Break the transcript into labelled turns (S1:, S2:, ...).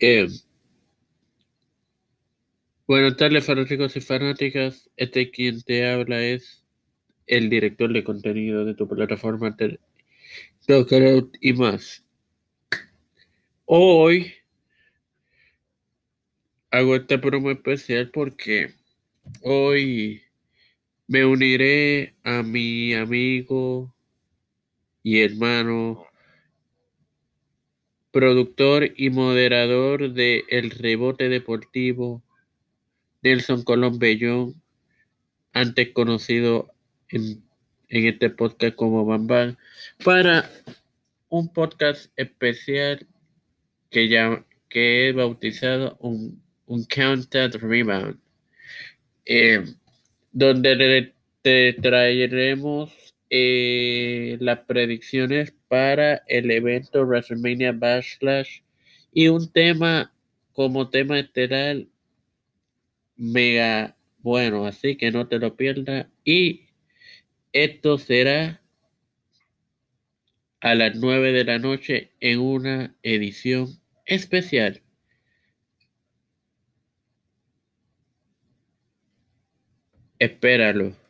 S1: Eh, buenas tardes, fanáticos y fanáticas. Este quien te habla es el director de contenido de tu plataforma de Out y más. Hoy hago este promo especial porque hoy me uniré a mi amigo y hermano productor y moderador de El Rebote Deportivo, Nelson Colón Bellón, antes conocido en, este podcast como Bambán, para un podcast especial que, ya, que he bautizado un, un Counted Rebound, eh, donde te traeremos eh, las predicciones para el evento WrestleMania Backlash y un tema como tema estelar mega bueno, así que no te lo pierdas y esto será a las 9 de la noche en una edición especial. Espéralo.